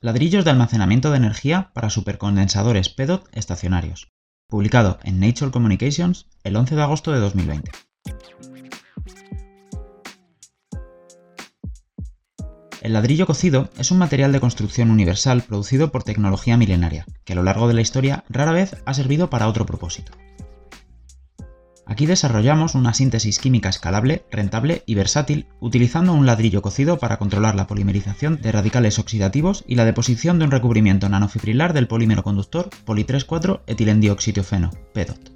Ladrillos de almacenamiento de energía para supercondensadores PEDOT estacionarios. Publicado en Nature Communications el 11 de agosto de 2020. El ladrillo cocido es un material de construcción universal producido por tecnología milenaria, que a lo largo de la historia rara vez ha servido para otro propósito. Aquí desarrollamos una síntesis química escalable, rentable y versátil utilizando un ladrillo cocido para controlar la polimerización de radicales oxidativos y la deposición de un recubrimiento nanofibrilar del polímero conductor poli 4 etilendioxitiofeno, PEDOT.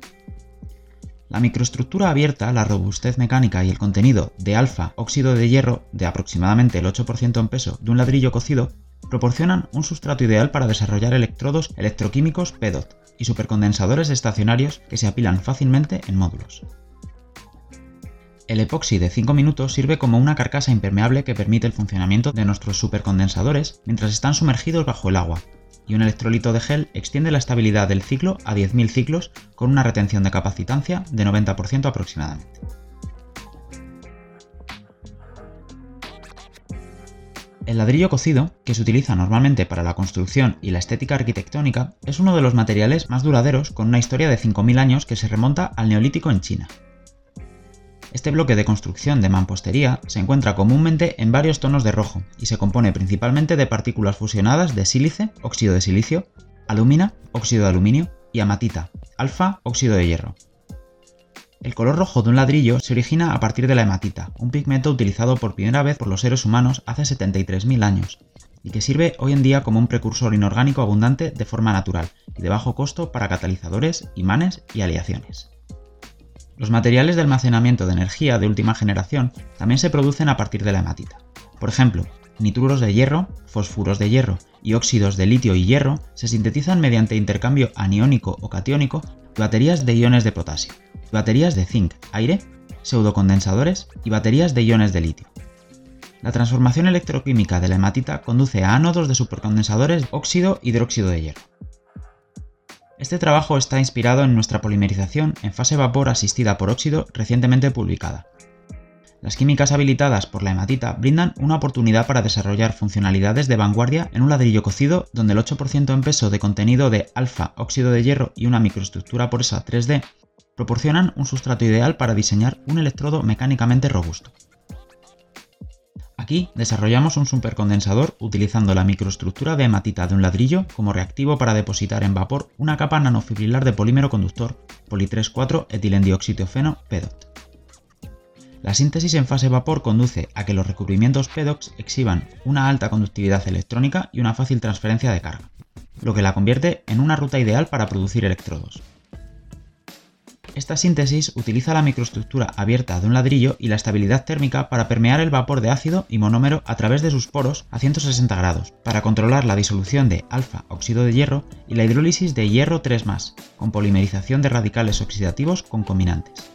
La microestructura abierta, la robustez mecánica y el contenido de alfa óxido de hierro de aproximadamente el 8% en peso de un ladrillo cocido proporcionan un sustrato ideal para desarrollar electrodos electroquímicos PEDOT y supercondensadores estacionarios que se apilan fácilmente en módulos. El epoxi de 5 minutos sirve como una carcasa impermeable que permite el funcionamiento de nuestros supercondensadores mientras están sumergidos bajo el agua, y un electrolito de gel extiende la estabilidad del ciclo a 10.000 ciclos con una retención de capacitancia de 90% aproximadamente. El ladrillo cocido, que se utiliza normalmente para la construcción y la estética arquitectónica, es uno de los materiales más duraderos con una historia de 5.000 años que se remonta al neolítico en China. Este bloque de construcción de mampostería se encuentra comúnmente en varios tonos de rojo y se compone principalmente de partículas fusionadas de sílice, óxido de silicio, alumina, óxido de aluminio y amatita, alfa, óxido de hierro. El color rojo de un ladrillo se origina a partir de la hematita, un pigmento utilizado por primera vez por los seres humanos hace 73.000 años, y que sirve hoy en día como un precursor inorgánico abundante de forma natural y de bajo costo para catalizadores, imanes y aleaciones. Los materiales de almacenamiento de energía de última generación también se producen a partir de la hematita. Por ejemplo, nitruros de hierro, fósforos de hierro y óxidos de litio y hierro se sintetizan mediante intercambio aniónico o catiónico baterías de iones de potasio baterías de zinc, aire, pseudocondensadores y baterías de iones de litio. La transformación electroquímica de la hematita conduce a ánodos de supercondensadores óxido-hidróxido de hierro. Este trabajo está inspirado en nuestra polimerización en fase vapor asistida por óxido recientemente publicada. Las químicas habilitadas por la hematita brindan una oportunidad para desarrollar funcionalidades de vanguardia en un ladrillo cocido donde el 8% en peso de contenido de alfa óxido de hierro y una microestructura porosa 3D proporcionan un sustrato ideal para diseñar un electrodo mecánicamente robusto. Aquí desarrollamos un supercondensador utilizando la microestructura de hematita de un ladrillo como reactivo para depositar en vapor una capa nanofibrilar de polímero conductor poli 4 etilendioxitiofeno PEDOT. La síntesis en fase vapor conduce a que los recubrimientos PEDOX exhiban una alta conductividad electrónica y una fácil transferencia de carga, lo que la convierte en una ruta ideal para producir electrodos. Esta síntesis utiliza la microestructura abierta de un ladrillo y la estabilidad térmica para permear el vapor de ácido y monómero a través de sus poros a 160 grados, para controlar la disolución de alfa óxido de hierro y la hidrólisis de hierro 3 con polimerización de radicales oxidativos concominantes.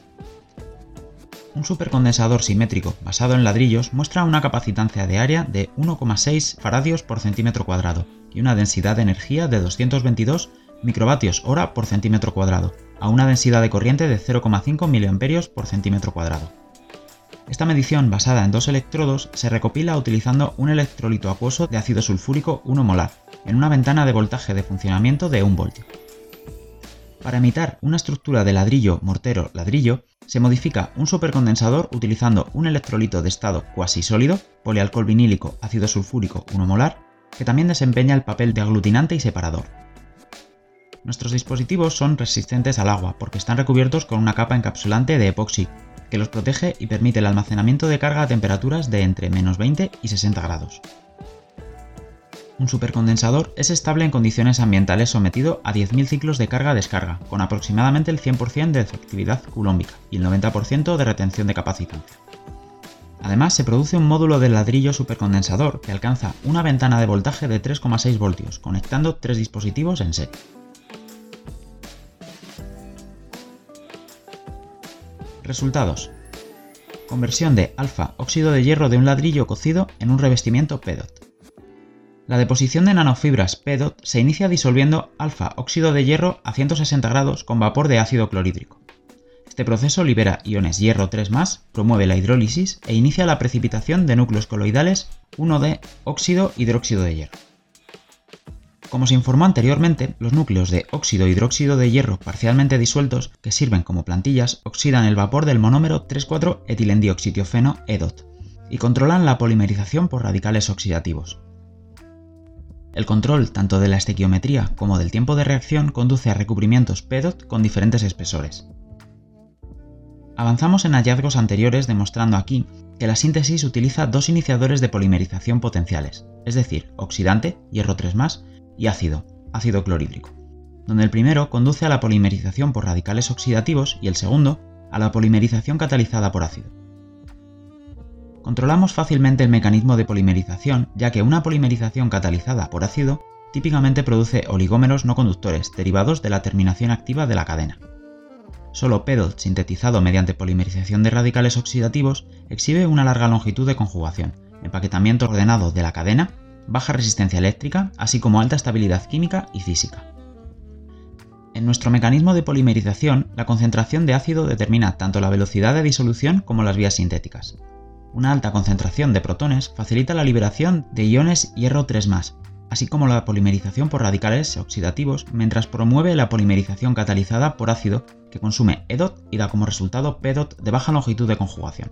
Un supercondensador simétrico basado en ladrillos muestra una capacitancia de área de 1,6 faradios por centímetro cuadrado y una densidad de energía de 222 microvatios hora por centímetro cuadrado, a una densidad de corriente de 0,5 mA por centímetro cuadrado. Esta medición basada en dos electrodos se recopila utilizando un electrolito acuoso de ácido sulfúrico 1 molar, en una ventana de voltaje de funcionamiento de 1 voltio. Para imitar una estructura de ladrillo, mortero, ladrillo, se modifica un supercondensador utilizando un electrolito de estado cuasi sólido, polialcohol vinílico ácido sulfúrico 1 molar, que también desempeña el papel de aglutinante y separador. Nuestros dispositivos son resistentes al agua porque están recubiertos con una capa encapsulante de epoxi, que los protege y permite el almacenamiento de carga a temperaturas de entre menos 20 y 60 grados. Un supercondensador es estable en condiciones ambientales sometido a 10.000 ciclos de carga-descarga, con aproximadamente el 100% de efectividad culómbica y el 90% de retención de capacitancia. Además, se produce un módulo de ladrillo supercondensador que alcanza una ventana de voltaje de 3,6 voltios, conectando tres dispositivos en serie. Resultados. Conversión de alfa óxido de hierro de un ladrillo cocido en un revestimiento PEDOT. La deposición de nanofibras PEDOT se inicia disolviendo alfa óxido de hierro a 160 grados con vapor de ácido clorhídrico. Este proceso libera iones hierro 3 promueve la hidrólisis e inicia la precipitación de núcleos coloidales 1 de óxido hidróxido de hierro. Como se informó anteriormente, los núcleos de óxido hidróxido de hierro parcialmente disueltos, que sirven como plantillas, oxidan el vapor del monómero 3,4-etilendioxitiofeno EDOT y controlan la polimerización por radicales oxidativos. El control tanto de la estequiometría como del tiempo de reacción conduce a recubrimientos PEDOT con diferentes espesores. Avanzamos en hallazgos anteriores demostrando aquí que la síntesis utiliza dos iniciadores de polimerización potenciales, es decir, oxidante, hierro 3 y ácido, ácido clorhídrico, donde el primero conduce a la polimerización por radicales oxidativos y el segundo a la polimerización catalizada por ácido. Controlamos fácilmente el mecanismo de polimerización, ya que una polimerización catalizada por ácido típicamente produce oligómeros no conductores derivados de la terminación activa de la cadena. Solo PEDOT sintetizado mediante polimerización de radicales oxidativos exhibe una larga longitud de conjugación, empaquetamiento ordenado de la cadena, baja resistencia eléctrica, así como alta estabilidad química y física. En nuestro mecanismo de polimerización, la concentración de ácido determina tanto la velocidad de disolución como las vías sintéticas. Una alta concentración de protones facilita la liberación de iones hierro 3 así como la polimerización por radicales oxidativos, mientras promueve la polimerización catalizada por ácido que consume EDOT y da como resultado PEDOT de baja longitud de conjugación.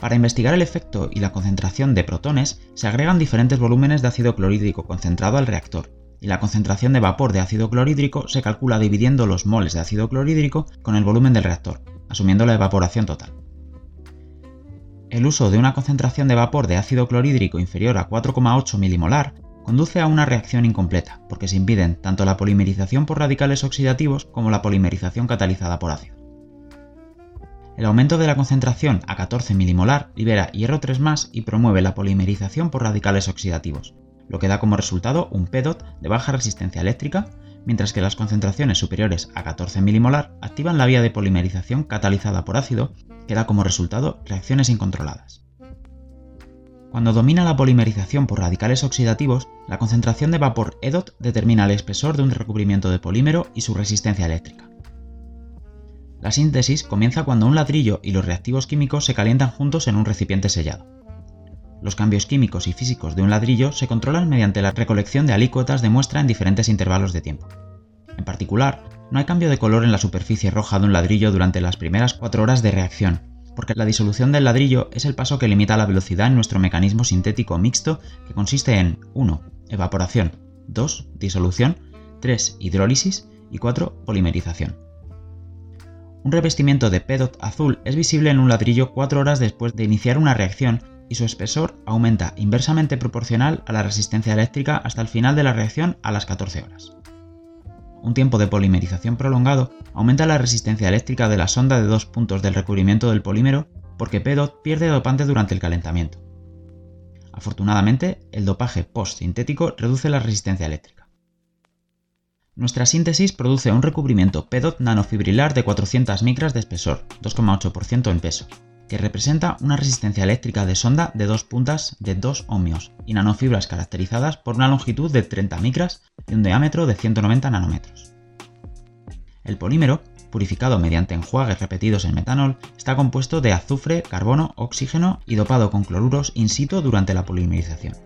Para investigar el efecto y la concentración de protones, se agregan diferentes volúmenes de ácido clorhídrico concentrado al reactor, y la concentración de vapor de ácido clorhídrico se calcula dividiendo los moles de ácido clorhídrico con el volumen del reactor, asumiendo la evaporación total. El uso de una concentración de vapor de ácido clorhídrico inferior a 4,8 milimolar conduce a una reacción incompleta, porque se impiden tanto la polimerización por radicales oxidativos como la polimerización catalizada por ácido. El aumento de la concentración a 14 milimolar libera hierro 3 y promueve la polimerización por radicales oxidativos, lo que da como resultado un PEDOT de baja resistencia eléctrica, mientras que las concentraciones superiores a 14 milimolar activan la vía de polimerización catalizada por ácido que da como resultado reacciones incontroladas. Cuando domina la polimerización por radicales oxidativos, la concentración de vapor EDOT determina el espesor de un recubrimiento de polímero y su resistencia eléctrica. La síntesis comienza cuando un ladrillo y los reactivos químicos se calientan juntos en un recipiente sellado. Los cambios químicos y físicos de un ladrillo se controlan mediante la recolección de alícuotas de muestra en diferentes intervalos de tiempo. En particular, no hay cambio de color en la superficie roja de un ladrillo durante las primeras 4 horas de reacción, porque la disolución del ladrillo es el paso que limita la velocidad en nuestro mecanismo sintético mixto que consiste en 1. Evaporación, 2. Disolución, 3. Hidrólisis y 4. Polimerización. Un revestimiento de PEDOT azul es visible en un ladrillo 4 horas después de iniciar una reacción y su espesor aumenta inversamente proporcional a la resistencia eléctrica hasta el final de la reacción a las 14 horas un tiempo de polimerización prolongado aumenta la resistencia eléctrica de la sonda de dos puntos del recubrimiento del polímero porque PDOT pierde dopante durante el calentamiento. Afortunadamente, el dopaje post-sintético reduce la resistencia eléctrica. Nuestra síntesis produce un recubrimiento PDOT nanofibrilar de 400 micras de espesor, 2,8% en peso, que representa una resistencia eléctrica de sonda de dos puntas de 2 ohmios y nanofibras caracterizadas por una longitud de 30 micras y un diámetro de 190 nanómetros. El polímero, purificado mediante enjuagues repetidos en metanol, está compuesto de azufre, carbono, oxígeno y dopado con cloruros in situ durante la polimerización,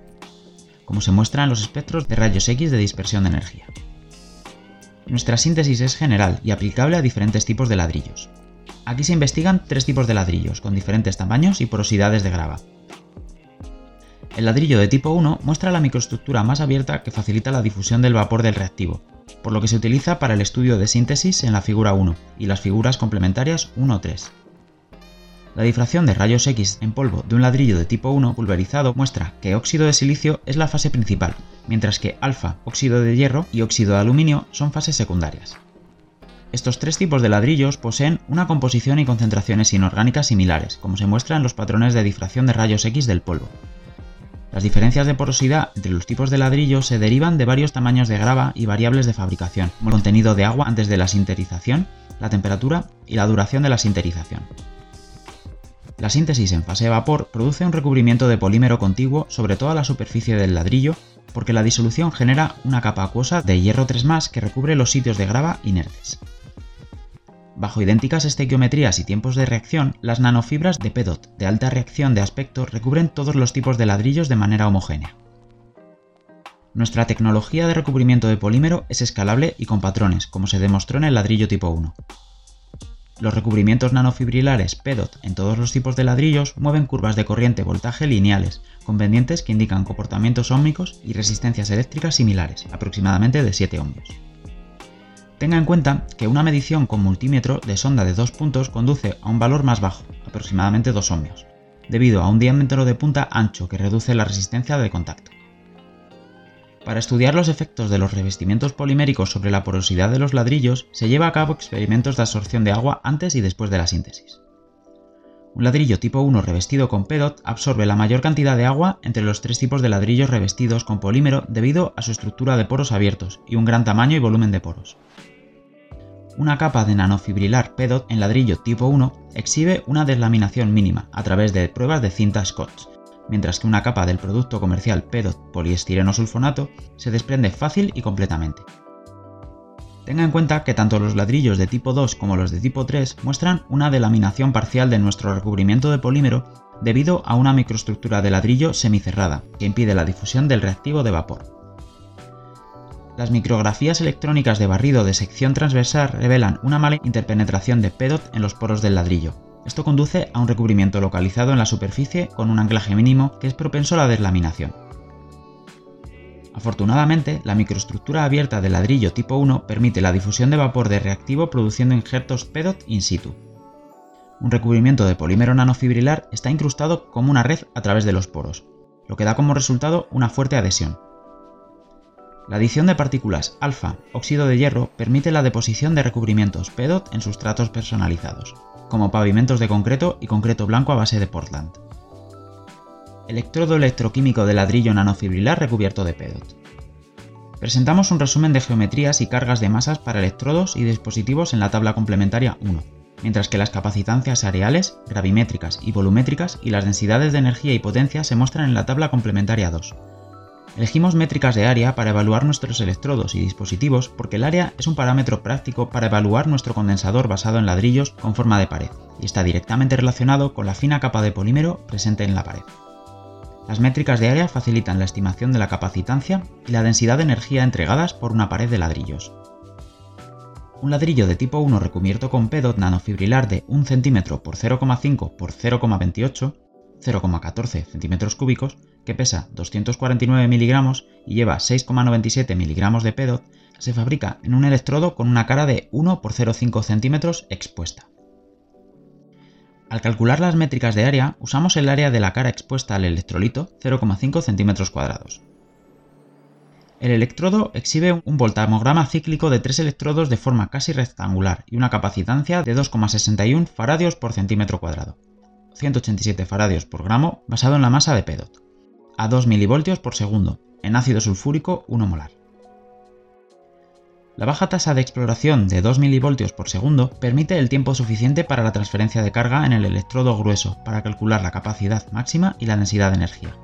como se muestra en los espectros de rayos X de dispersión de energía. Nuestra síntesis es general y aplicable a diferentes tipos de ladrillos, Aquí se investigan tres tipos de ladrillos, con diferentes tamaños y porosidades de grava. El ladrillo de tipo 1 muestra la microestructura más abierta que facilita la difusión del vapor del reactivo, por lo que se utiliza para el estudio de síntesis en la figura 1 y las figuras complementarias 1-3. La difracción de rayos X en polvo de un ladrillo de tipo 1 pulverizado muestra que óxido de silicio es la fase principal, mientras que alfa, óxido de hierro y óxido de aluminio son fases secundarias. Estos tres tipos de ladrillos poseen una composición y concentraciones inorgánicas similares, como se muestra en los patrones de difracción de rayos X del polvo. Las diferencias de porosidad entre los tipos de ladrillo se derivan de varios tamaños de grava y variables de fabricación, como el contenido de agua antes de la sinterización, la temperatura y la duración de la sinterización. La síntesis en fase de vapor produce un recubrimiento de polímero contiguo sobre toda la superficie del ladrillo porque la disolución genera una capa acuosa de hierro 3 que recubre los sitios de grava inertes. Bajo idénticas estequiometrías y tiempos de reacción, las nanofibras de PEDOT de alta reacción de aspecto recubren todos los tipos de ladrillos de manera homogénea. Nuestra tecnología de recubrimiento de polímero es escalable y con patrones, como se demostró en el ladrillo tipo 1. Los recubrimientos nanofibrilares PEDOT en todos los tipos de ladrillos mueven curvas de corriente voltaje lineales, con pendientes que indican comportamientos ómicos y resistencias eléctricas similares, aproximadamente de 7 ohmios. Tenga en cuenta que una medición con multímetro de sonda de dos puntos conduce a un valor más bajo, aproximadamente 2 ohmios, debido a un diámetro de punta ancho que reduce la resistencia de contacto. Para estudiar los efectos de los revestimientos poliméricos sobre la porosidad de los ladrillos, se lleva a cabo experimentos de absorción de agua antes y después de la síntesis. Un ladrillo tipo 1 revestido con PEDOT absorbe la mayor cantidad de agua entre los tres tipos de ladrillos revestidos con polímero debido a su estructura de poros abiertos y un gran tamaño y volumen de poros. Una capa de nanofibrilar PEDOT en ladrillo tipo 1 exhibe una deslaminación mínima a través de pruebas de cinta Scotch, mientras que una capa del producto comercial PEDOT poliestireno sulfonato se desprende fácil y completamente. Tenga en cuenta que tanto los ladrillos de tipo 2 como los de tipo 3 muestran una delaminación parcial de nuestro recubrimiento de polímero debido a una microestructura de ladrillo semicerrada que impide la difusión del reactivo de vapor. Las micrografías electrónicas de barrido de sección transversal revelan una mala interpenetración de PEDOT en los poros del ladrillo, esto conduce a un recubrimiento localizado en la superficie con un anclaje mínimo que es propenso a la deslaminación. Afortunadamente, la microestructura abierta de ladrillo tipo 1 permite la difusión de vapor de reactivo produciendo injertos PEDOT in situ. Un recubrimiento de polímero nanofibrilar está incrustado como una red a través de los poros, lo que da como resultado una fuerte adhesión. La adición de partículas alfa, óxido de hierro, permite la deposición de recubrimientos PEDOT en sustratos personalizados como pavimentos de concreto y concreto blanco a base de Portland. Electrodo electroquímico de ladrillo nanofibrilar recubierto de PEDOT. Presentamos un resumen de geometrías y cargas de masas para electrodos y dispositivos en la tabla complementaria 1, mientras que las capacitancias areales, gravimétricas y volumétricas y las densidades de energía y potencia se muestran en la tabla complementaria 2, Elegimos métricas de área para evaluar nuestros electrodos y dispositivos porque el área es un parámetro práctico para evaluar nuestro condensador basado en ladrillos con forma de pared y está directamente relacionado con la fina capa de polímero presente en la pared. Las métricas de área facilitan la estimación de la capacitancia y la densidad de energía entregadas por una pared de ladrillos. Un ladrillo de tipo 1 recubierto con PEDOT nanofibrilar de 1 cm por 0,5 por 0,28 0,14 centímetros cúbicos, que pesa 249 miligramos y lleva 6,97 miligramos de PEDOT, se fabrica en un electrodo con una cara de 1 por 0,5 centímetros expuesta. Al calcular las métricas de área, usamos el área de la cara expuesta al electrolito, 0,5 centímetros cuadrados. El electrodo exhibe un voltamograma cíclico de tres electrodos de forma casi rectangular y una capacitancia de 2,61 faradios por centímetro cuadrado. 187 faradios por gramo basado en la masa de PEDOT, a 2 mV por segundo, en ácido sulfúrico 1 molar. La baja tasa de exploración de 2 mV por segundo permite el tiempo suficiente para la transferencia de carga en el electrodo grueso para calcular la capacidad máxima y la densidad de energía.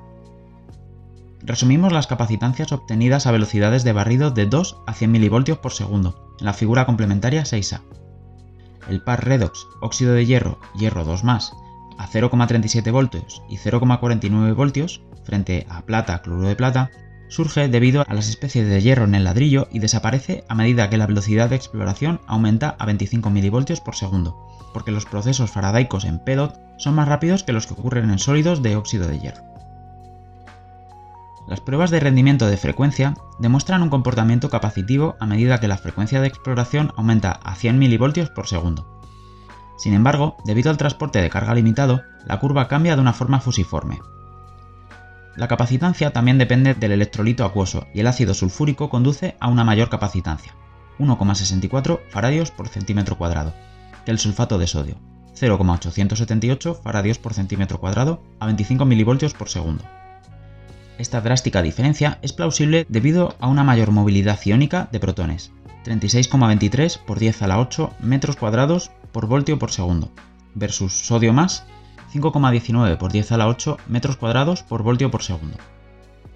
Resumimos las capacitancias obtenidas a velocidades de barrido de 2 a 100 mV por segundo, en la figura complementaria 6A. El par redox óxido de hierro, hierro 2 a 0,37 voltios y 0,49 voltios frente a plata, cloruro de plata, surge debido a las especies de hierro en el ladrillo y desaparece a medida que la velocidad de exploración aumenta a 25 mV por segundo, porque los procesos faradaicos en PEDOT son más rápidos que los que ocurren en sólidos de óxido de hierro. Las pruebas de rendimiento de frecuencia demuestran un comportamiento capacitivo a medida que la frecuencia de exploración aumenta a 100 mV por segundo, sin embargo, debido al transporte de carga limitado, la curva cambia de una forma fusiforme. La capacitancia también depende del electrolito acuoso y el ácido sulfúrico conduce a una mayor capacitancia, 1,64 faradios por centímetro cuadrado, que el sulfato de sodio, 0,878 faradios por centímetro cuadrado a 25 mV por segundo. Esta drástica diferencia es plausible debido a una mayor movilidad iónica de protones, 36,23 por 10 a la 8 metros cuadrados por voltio por segundo, versus sodio más 5,19 por 10 a la 8 metros cuadrados por voltio por segundo,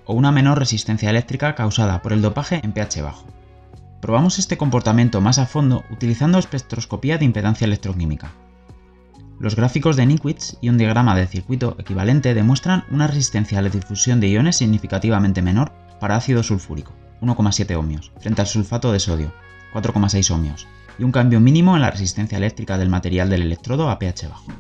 o una menor resistencia eléctrica causada por el dopaje en pH bajo. Probamos este comportamiento más a fondo utilizando espectroscopía de impedancia electroquímica. Los gráficos de Nikwitz y un diagrama de circuito equivalente demuestran una resistencia a la difusión de iones significativamente menor para ácido sulfúrico, 1,7 ohmios, frente al sulfato de sodio, 4,6 ohmios, y un cambio mínimo en la resistencia eléctrica del material del electrodo a pH bajo.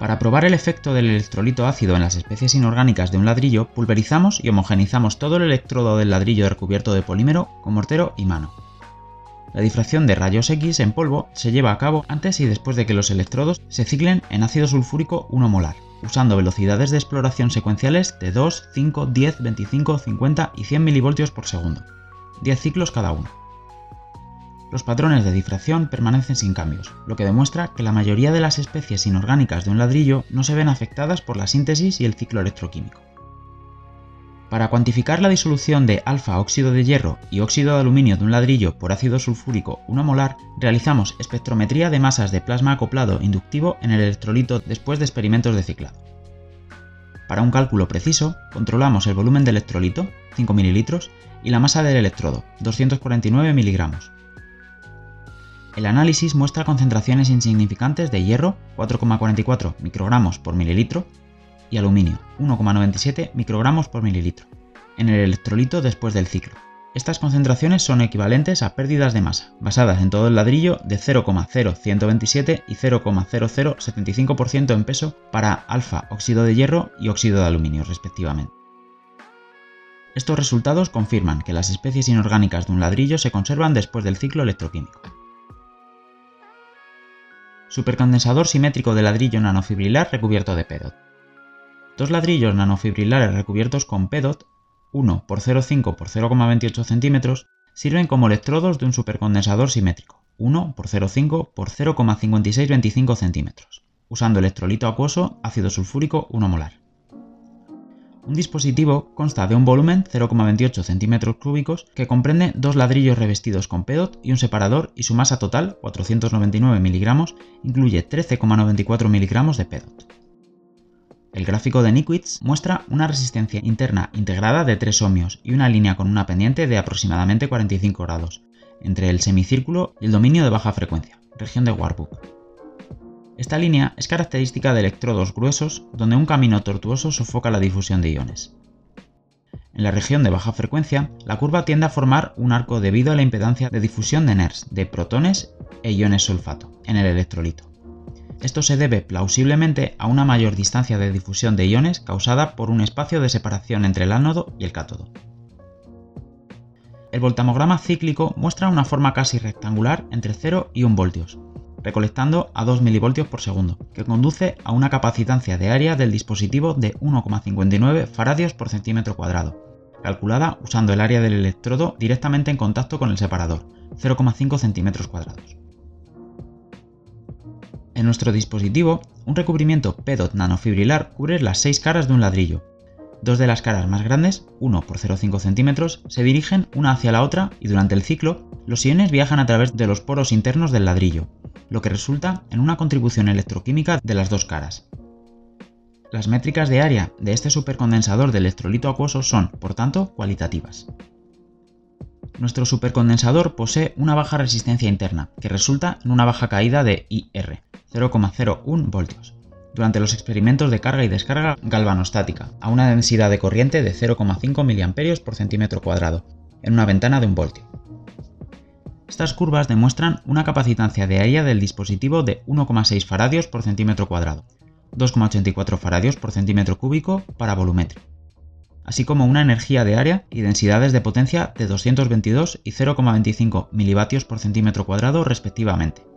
Para probar el efecto del electrolito ácido en las especies inorgánicas de un ladrillo, pulverizamos y homogenizamos todo el electrodo del ladrillo recubierto de polímero con mortero y mano. La difracción de rayos X en polvo se lleva a cabo antes y después de que los electrodos se ciclen en ácido sulfúrico 1 molar, usando velocidades de exploración secuenciales de 2, 5, 10, 25, 50 y 100 mV por segundo, 10 ciclos cada uno. Los patrones de difracción permanecen sin cambios, lo que demuestra que la mayoría de las especies inorgánicas de un ladrillo no se ven afectadas por la síntesis y el ciclo electroquímico. Para cuantificar la disolución de alfa óxido de hierro y óxido de aluminio de un ladrillo por ácido sulfúrico 1 molar, realizamos espectrometría de masas de plasma acoplado inductivo en el electrolito después de experimentos de ciclado. Para un cálculo preciso, controlamos el volumen del electrolito, 5 ml, y la masa del electrodo, 249 mg, el análisis muestra concentraciones insignificantes de hierro, 4,44 microgramos por mililitro, y aluminio, 1,97 microgramos por mililitro, en el electrolito después del ciclo. Estas concentraciones son equivalentes a pérdidas de masa, basadas en todo el ladrillo de 0,0127 y 0,0075% en peso para alfa óxido de hierro y óxido de aluminio respectivamente. Estos resultados confirman que las especies inorgánicas de un ladrillo se conservan después del ciclo electroquímico. Supercondensador simétrico de ladrillo nanofibrilar recubierto de PEDOT. Dos ladrillos nanofibrilares recubiertos con PEDOT, 1 por 0,5 por 0,28 centímetros, sirven como electrodos de un supercondensador simétrico, 1 por 0,5 por 0,5625 centímetros, usando electrolito acuoso ácido sulfúrico 1 molar. Un dispositivo consta de un volumen 0,28 centímetros cúbicos que comprende dos ladrillos revestidos con PEDOT y un separador y su masa total, 499 miligramos, incluye 13,94 miligramos de PEDOT. El gráfico de Nikwitz muestra una resistencia interna integrada de 3 ohmios y una línea con una pendiente de aproximadamente 45 grados, entre el semicírculo y el dominio de baja frecuencia, región de Warburg. Esta línea es característica de electrodos gruesos donde un camino tortuoso sofoca la difusión de iones. En la región de baja frecuencia, la curva tiende a formar un arco debido a la impedancia de difusión de NERS, de protones e iones sulfato, en el electrolito. Esto se debe plausiblemente a una mayor distancia de difusión de iones causada por un espacio de separación entre el ánodo y el cátodo. El voltamograma cíclico muestra una forma casi rectangular entre 0 y 1 voltios, recolectando a 2 mV por segundo, que conduce a una capacitancia de área del dispositivo de 1,59 faradios por centímetro cuadrado, calculada usando el área del electrodo directamente en contacto con el separador, 0,5 centímetros cuadrados. En nuestro dispositivo, un recubrimiento PEDOT nanofibrilar cubre las 6 caras de un ladrillo. Dos de las caras más grandes, 1 por 0,5 centímetros, se dirigen una hacia la otra y durante el ciclo, los iones viajan a través de los poros internos del ladrillo, lo que resulta en una contribución electroquímica de las dos caras. Las métricas de área de este supercondensador de electrolito acuoso son, por tanto, cualitativas. Nuestro supercondensador posee una baja resistencia interna, que resulta en una baja caída de IR, 0,01 voltios, durante los experimentos de carga y descarga galvanostática, a una densidad de corriente de 0,5 mA por centímetro cuadrado, en una ventana de un voltio. Estas curvas demuestran una capacitancia de área del dispositivo de 1,6 faradios por centímetro cuadrado, 2,84 faradios por centímetro cúbico para volumetrio, así como una energía de área y densidades de potencia de 222 y 0,25 milivatios por respectivamente.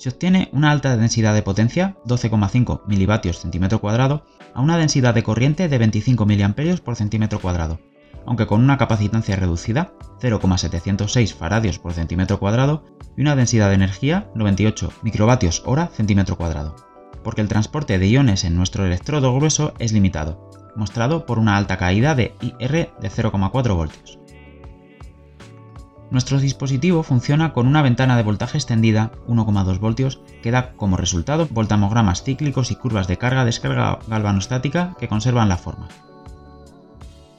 Se obtiene una alta densidad de potencia, 12,5 milivatios centímetro cuadrado, a una densidad de corriente de 25 mA por aunque con una capacitancia reducida, 0,706 faradios por centímetro cuadrado, y una densidad de energía 98 microvatios hora centímetro cuadrado, porque el transporte de iones en nuestro electrodo grueso es limitado, mostrado por una alta caída de IR de 0,4 voltios. Nuestro dispositivo funciona con una ventana de voltaje extendida 1,2 voltios que da como resultado voltamogramas cíclicos y curvas de carga-descarga galvanostática que conservan la forma,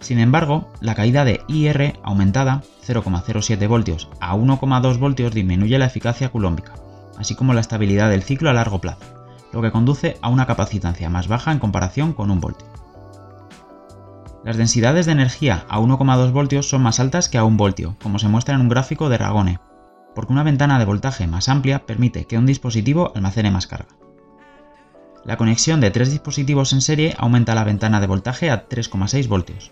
sin embargo, la caída de IR aumentada 0,07 voltios a 1,2 voltios disminuye la eficacia culómbica, así como la estabilidad del ciclo a largo plazo, lo que conduce a una capacitancia más baja en comparación con un voltio. Las densidades de energía a 1,2 voltios son más altas que a 1 voltio, como se muestra en un gráfico de Ragone, porque una ventana de voltaje más amplia permite que un dispositivo almacene más carga. La conexión de tres dispositivos en serie aumenta la ventana de voltaje a 3,6 voltios.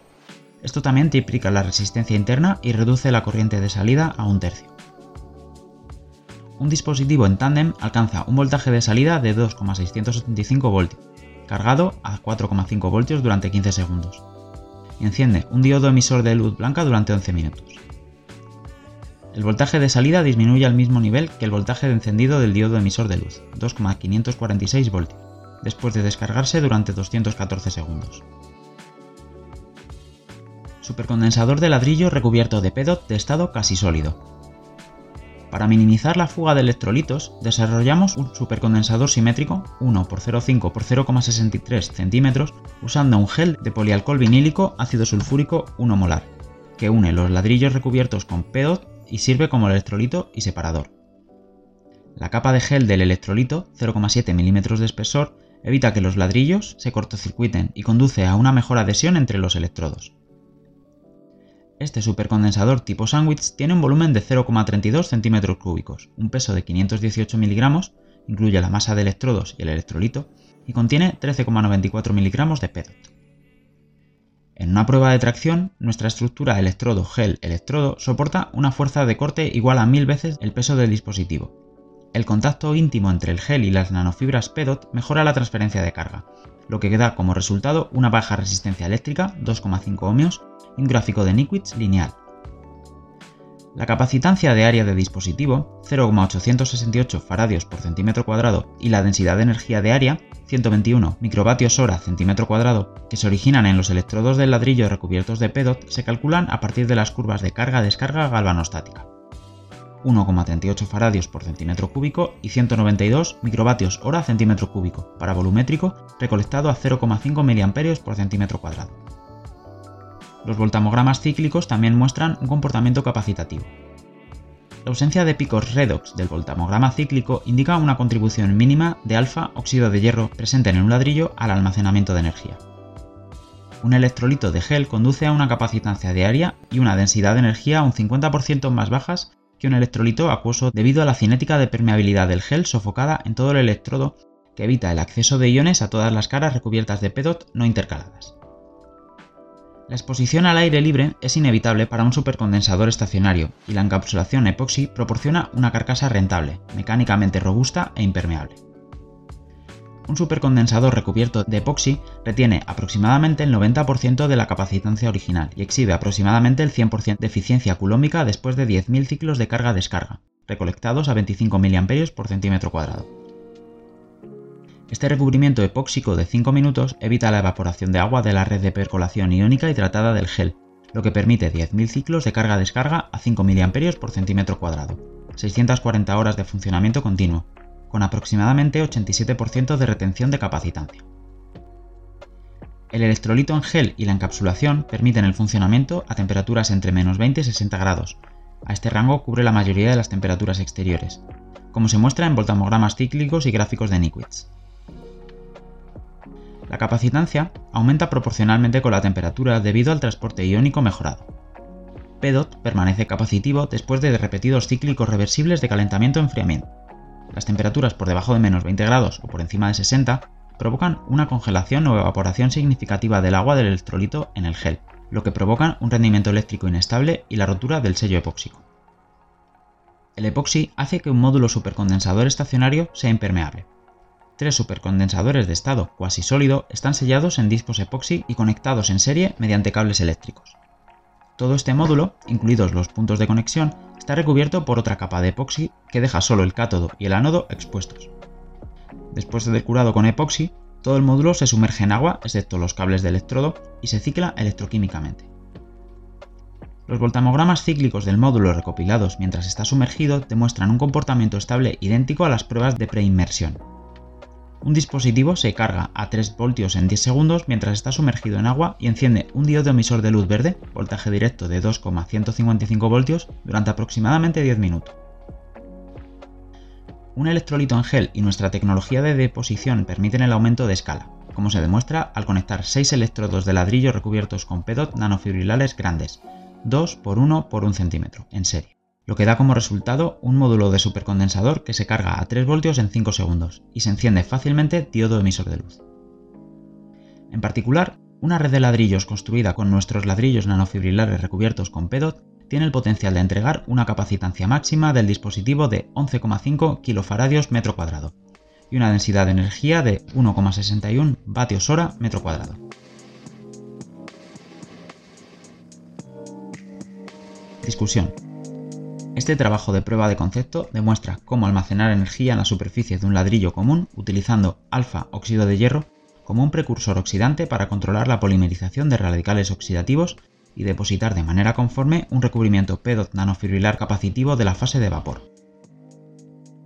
Esto también triplica la resistencia interna y reduce la corriente de salida a un tercio. Un dispositivo en tándem alcanza un voltaje de salida de 2,675 voltios, cargado a 4,5 voltios durante 15 segundos, y enciende un diodo emisor de luz blanca durante 11 minutos. El voltaje de salida disminuye al mismo nivel que el voltaje de encendido del diodo emisor de luz, 2,546 voltios, después de descargarse durante 214 segundos. Supercondensador de ladrillo recubierto de PEDOT de estado casi sólido. Para minimizar la fuga de electrolitos, desarrollamos un supercondensador simétrico 1 x 0,5 x 0,63 cm usando un gel de polialcohol vinílico ácido sulfúrico 1 molar, que une los ladrillos recubiertos con PEDOT y sirve como electrolito y separador. La capa de gel del electrolito, 0,7 mm de espesor, evita que los ladrillos se cortocircuiten y conduce a una mejor adhesión entre los electrodos. Este supercondensador tipo sándwich tiene un volumen de 0,32 cm cúbicos, un peso de 518 mg, incluye la masa de electrodos y el electrolito, y contiene 13,94 mg de PEDOT. En una prueba de tracción, nuestra estructura electrodo-gel-electrodo soporta una fuerza de corte igual a mil veces el peso del dispositivo. El contacto íntimo entre el gel y las nanofibras PEDOT mejora la transferencia de carga, lo que da como resultado una baja resistencia eléctrica, 2,5 ohmios, y un gráfico de Niquits lineal. La capacitancia de área de dispositivo, 0,868 faradios por centímetro cuadrado, y la densidad de energía de área, 121 microvatios hora centímetro cuadrado, que se originan en los electrodos del ladrillo recubiertos de PEDOT, se calculan a partir de las curvas de carga-descarga galvanostática. 1,38 faradios por centímetro cúbico y 192 microvatios hora centímetro cúbico para volumétrico recolectado a 0,5 mA por centímetro cuadrado. Los voltamogramas cíclicos también muestran un comportamiento capacitativo. La ausencia de picos redox del voltamograma cíclico indica una contribución mínima de alfa óxido de hierro presente en un ladrillo al almacenamiento de energía. Un electrolito de gel conduce a una capacitancia de área y una densidad de energía un 50% más bajas que un electrolito acuoso debido a la cinética de permeabilidad del gel sofocada en todo el electrodo que evita el acceso de iones a todas las caras recubiertas de PEDOT no intercaladas. La exposición al aire libre es inevitable para un supercondensador estacionario y la encapsulación epoxi proporciona una carcasa rentable, mecánicamente robusta e impermeable. Un supercondensador recubierto de epoxi retiene aproximadamente el 90% de la capacitancia original y exhibe aproximadamente el 100% de eficiencia culómica después de 10.000 ciclos de carga-descarga, recolectados a 25 mA por. Este recubrimiento epóxico de 5 minutos evita la evaporación de agua de la red de percolación iónica y tratada del gel, lo que permite 10.000 ciclos de carga-descarga a 5 mA por centímetro cuadrado, 640 horas de funcionamiento continuo, con aproximadamente 87% de retención de capacitancia. El electrolito en gel y la encapsulación permiten el funcionamiento a temperaturas entre menos 20 y 60 grados. A este rango cubre la mayoría de las temperaturas exteriores, como se muestra en voltamogramas cíclicos y gráficos de Niquits. La capacitancia aumenta proporcionalmente con la temperatura debido al transporte iónico mejorado. PEDOT permanece capacitivo después de repetidos cíclicos reversibles de calentamiento-enfriamiento. Las temperaturas por debajo de menos 20 grados o por encima de 60 provocan una congelación o evaporación significativa del agua del electrolito en el gel, lo que provoca un rendimiento eléctrico inestable y la rotura del sello epóxico. El epoxi hace que un módulo supercondensador estacionario sea impermeable, Tres supercondensadores de estado cuasi sólido están sellados en discos epoxi y conectados en serie mediante cables eléctricos. Todo este módulo, incluidos los puntos de conexión, está recubierto por otra capa de epoxi que deja solo el cátodo y el ánodo expuestos. Después del curado con epoxi, todo el módulo se sumerge en agua, excepto los cables de electrodo, y se cicla electroquímicamente. Los voltamogramas cíclicos del módulo recopilados mientras está sumergido demuestran un comportamiento estable idéntico a las pruebas de preinmersión. Un dispositivo se carga a 3 voltios en 10 segundos mientras está sumergido en agua y enciende un diodo emisor de luz verde, voltaje directo de 2,155 voltios, durante aproximadamente 10 minutos. Un electrolito en gel y nuestra tecnología de deposición permiten el aumento de escala, como se demuestra al conectar 6 electrodos de ladrillo recubiertos con PEDOT nanofibrilares grandes, 2 por 1 por 1 centímetro, en serie, lo que da como resultado un módulo de supercondensador que se carga a 3 voltios en 5 segundos y se enciende fácilmente diodo emisor de luz. En particular, una red de ladrillos construida con nuestros ladrillos nanofibrilares recubiertos con PEDOT tiene el potencial de entregar una capacitancia máxima del dispositivo de 11,5 kilofaradios metro cuadrado y una densidad de energía de 1,61 vatios hora metro cuadrado. Discusión. Este trabajo de prueba de concepto demuestra cómo almacenar energía en la superficie de un ladrillo común utilizando alfa óxido de hierro como un precursor oxidante para controlar la polimerización de radicales oxidativos y depositar de manera conforme un recubrimiento PEDOT nanofibrilar capacitivo de la fase de vapor.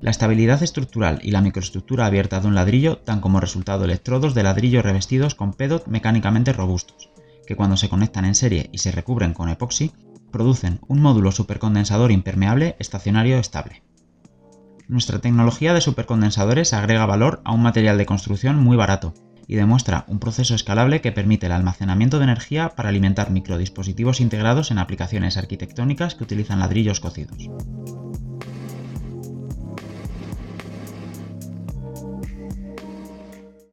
La estabilidad estructural y la microestructura abierta de un ladrillo dan como resultado electrodos de ladrillo revestidos con PEDOT mecánicamente robustos, que cuando se conectan en serie y se recubren con epoxi, producen un módulo supercondensador impermeable estacionario estable. Nuestra tecnología de supercondensadores agrega valor a un material de construcción muy barato y demuestra un proceso escalable que permite el almacenamiento de energía para alimentar microdispositivos integrados en aplicaciones arquitectónicas que utilizan ladrillos cocidos.